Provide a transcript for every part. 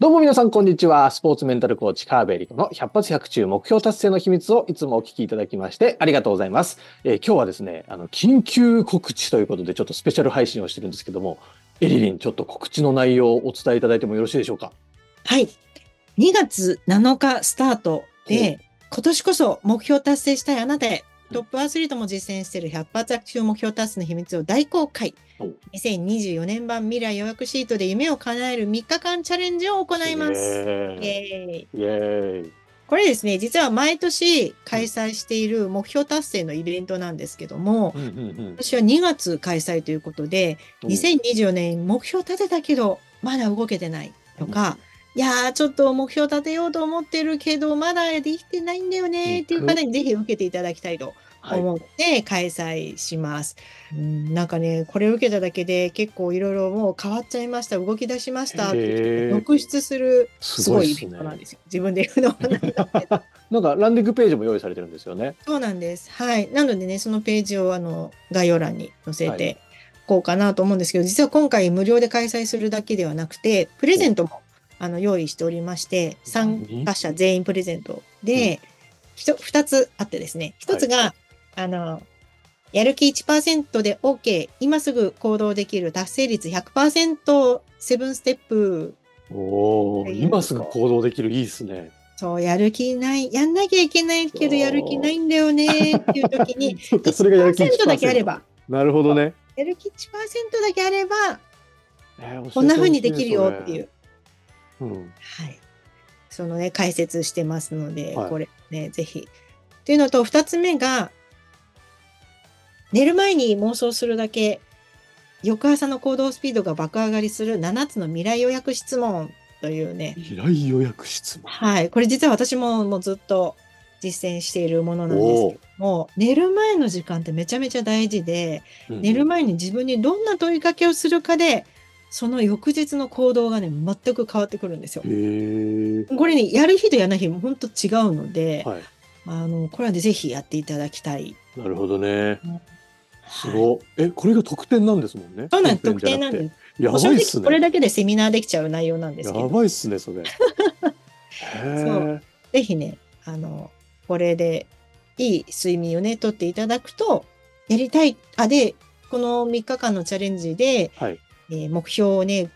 どうも皆さん、こんにちは。スポーツメンタルコーチ、川辺理子の100発100中目標達成の秘密をいつもお聞きいただきましてありがとうございます。えー、今日はですね、あの、緊急告知ということで、ちょっとスペシャル配信をしてるんですけども、エリリン、ちょっと告知の内容をお伝えいただいてもよろしいでしょうか？はい。2月7日スタートで、今年こそ目標達成したいあなたへ、トップアスリートも実践している100発100中目標達成の秘密を大公開。2024年版未来予約シートで夢を叶える3日間チャレンジを行います。イエーイ。これですね、実は毎年開催している目標達成のイベントなんですけども、うんうんうん、私は2月開催ということで、2024年目標立てたけど、まだ動けてないとか、いやー、ちょっと目標立てようと思ってるけど、まだできてないんだよねっていう方にぜひ受けていただきたいと思って開催します。はい、うんなんかね、これを受けただけで結構いろいろもう変わっちゃいました、動き出しましたって続出するすごいイベントなんですよ。すね、自分で言うのはなんだけど。なんかランディングページも用意されてるんですよね。そうなんです。はい。なのでね、そのページをあの概要欄に載せて、こうかなと思うんですけど、実は今回無料で開催するだけではなくて、プレゼントもあの用意しておりまして、参加者全員プレゼントで、うん、2つあってですね、1つが、はいあの、やる気1%で OK、今すぐ行動できる達成率100%、セブンステップ。おお、今すぐ行動できる、いいですね。そう、やる気ない、やんなきゃいけないけど、やる気ないんだよねっていう時に、それがやる気1%だけあれば。なるほどね。やる気1%だけあれば、えー、こんな風にできるよっていう。うん、はい。そのね、解説してますので、はい、これね、ぜひ。というのと、2つ目が、寝る前に妄想するだけ、翌朝の行動スピードが爆上がりする7つの未来予約質問というね。未来予約質問はい。これ実は私ももうずっと実践しているものなんですけども、寝る前の時間ってめちゃめちゃ大事で、うん、寝る前に自分にどんな問いかけをするかで、その翌日の行動がね、全く変わってくるんですよ。これね、やる日とやらない日も本当違うので、はい、あの、これはね、ぜひやっていただきたい。なるほどね。すご、はい、え、これが特典なんですもんね。そうなんです、特典なんです。やばいっすね。これだけでセミナーできちゃう内容なんですやばいっすね、それ。そうぜひね、あの、これでいい睡眠をね、とっていただくと、やりたい、あ、で、この3日間のチャレンジで、はい、えー、目標をね、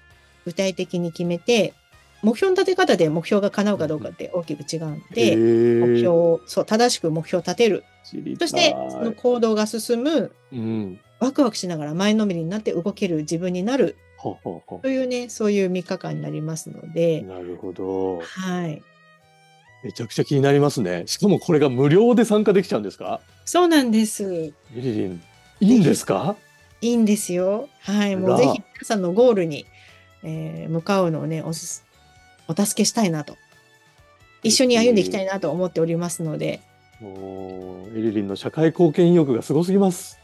具体的に決めて、目標の立て方で目標が叶うかどうかって大きく違うんで、目標を、そう、正しく目標を立てる。そして、その行動が進む、うん、ワクワクしながら前のめりになって動ける自分になる。というね、そういう3日間になりますので。なるほど。はい。めちゃくちゃ気になりますね。しかもこれが無料で参加できちゃうんですか？そうなんです。リリリン、いいんですか？いいんですよ。はい。もうぜひ皆さんのゴールに、えー、向かうのをね、おすお助けしたいなと、一緒に歩んでいきたいなと思っておりますので。もうエリリンの社会貢献意欲がすごすぎます。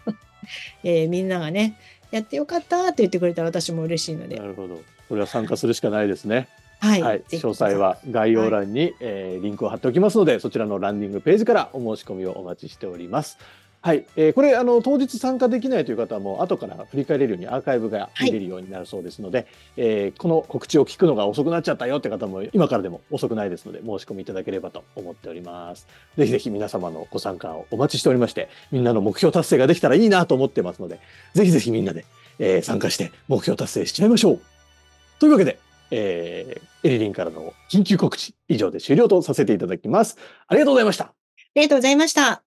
えー、みんながね、やってよかったって言ってくれたら私も嬉しいので。なるほど。これは参加するしかないですね。はい、はい、詳細は概要欄に、はい、えー、リンクを貼っておきますので、そちらのランディングページからお申し込みをお待ちしております。はい、えー、これあの当日参加できないという方はも後から振り返れるようにアーカイブが見れるようになるそうですので、はい、えー、この告知を聞くのが遅くなっちゃったよって方も今からでも遅くないですので申し込みいただければと思っております。ぜひぜひ皆様のご参加をお待ちしておりましてみんなの目標達成ができたらいいなと思ってますのでぜひぜひみんなで、えー、参加して目標達成しちゃいましょう。というわけで、えー、エリリンからの緊急告知以上で終了とさせていただきます。ありがとうございました。ありがとうございました。